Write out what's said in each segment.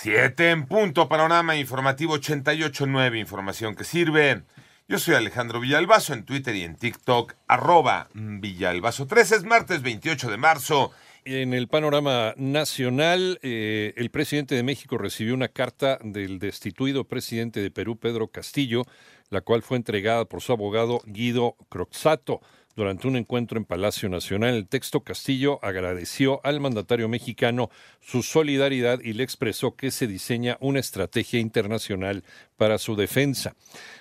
Siete en punto, panorama informativo 88.9, información que sirve. Yo soy Alejandro Villalbazo en Twitter y en TikTok, arroba Villalbazo 3. Es martes 28 de marzo. En el panorama nacional, eh, el presidente de México recibió una carta del destituido presidente de Perú, Pedro Castillo, la cual fue entregada por su abogado Guido Croxato durante un encuentro en Palacio Nacional. El texto Castillo agradeció al mandatario mexicano su solidaridad y le expresó que se diseña una estrategia internacional para su defensa.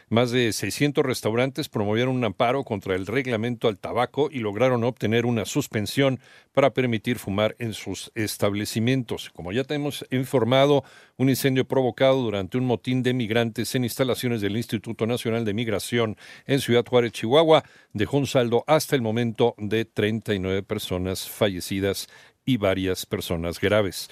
Más de 600 restaurantes promovieron un amparo contra el reglamento al tabaco y lograron obtener una suspensión para permitir fumar en sus establecimientos. Como ya te hemos informado, un incendio provocado durante un motín de migrantes en instalaciones del Instituto Nacional de Migración en Ciudad Juárez, Chihuahua, dejó un saldo hasta el momento de 39 personas fallecidas y varias personas graves.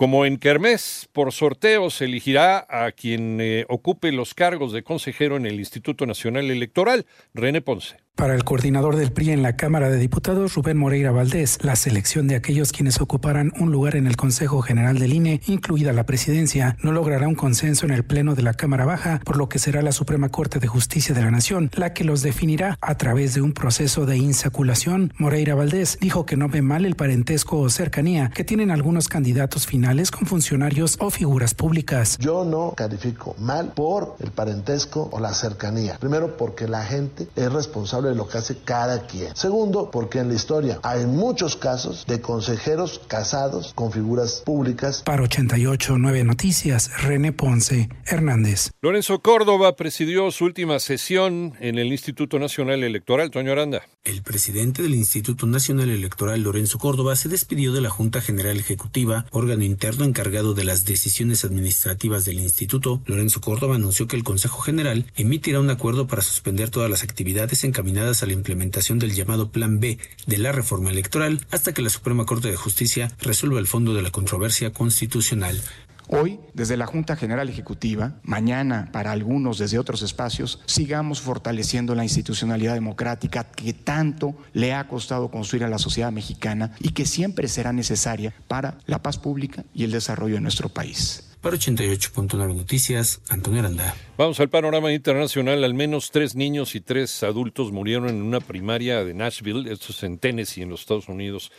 Como en Kermés, por sorteo se elegirá a quien eh, ocupe los cargos de consejero en el Instituto Nacional Electoral, René Ponce. Para el coordinador del PRI en la Cámara de Diputados, Rubén Moreira Valdés, la selección de aquellos quienes ocuparán un lugar en el Consejo General del INE, incluida la presidencia, no logrará un consenso en el Pleno de la Cámara Baja, por lo que será la Suprema Corte de Justicia de la Nación la que los definirá a través de un proceso de insaculación. Moreira Valdés dijo que no ve mal el parentesco o cercanía que tienen algunos candidatos finales con funcionarios o figuras públicas. Yo no califico mal por el parentesco o la cercanía. Primero, porque la gente es responsable de lo que hace cada quien. Segundo, porque en la historia hay muchos casos de consejeros casados con figuras públicas. Para 889 Noticias, René Ponce Hernández. Lorenzo Córdoba presidió su última sesión en el Instituto Nacional Electoral. Toño Aranda. El presidente del Instituto Nacional Electoral, Lorenzo Córdoba, se despidió de la Junta General Ejecutiva, órgano interno encargado de las decisiones administrativas del instituto. Lorenzo Córdoba anunció que el Consejo General emitirá un acuerdo para suspender todas las actividades a la implementación del llamado Plan B de la reforma electoral hasta que la Suprema Corte de Justicia resuelva el fondo de la controversia constitucional. Hoy, desde la Junta General Ejecutiva, mañana para algunos desde otros espacios, sigamos fortaleciendo la institucionalidad democrática que tanto le ha costado construir a la sociedad mexicana y que siempre será necesaria para la paz pública y el desarrollo de nuestro país. Para 88.9 Noticias, Antonio Aranda. Vamos al panorama internacional. Al menos tres niños y tres adultos murieron en una primaria de Nashville, esto es en Tennessee, en los Estados Unidos,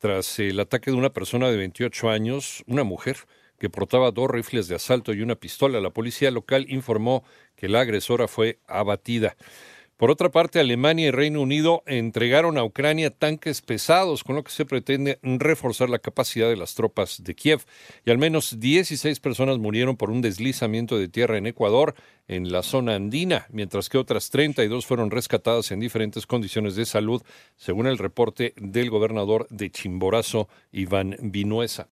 tras el ataque de una persona de 28 años, una mujer, que portaba dos rifles de asalto y una pistola. La policía local informó que la agresora fue abatida. Por otra parte, Alemania y Reino Unido entregaron a Ucrania tanques pesados, con lo que se pretende reforzar la capacidad de las tropas de Kiev. Y al menos 16 personas murieron por un deslizamiento de tierra en Ecuador, en la zona andina, mientras que otras 32 fueron rescatadas en diferentes condiciones de salud, según el reporte del gobernador de Chimborazo, Iván Vinuesa.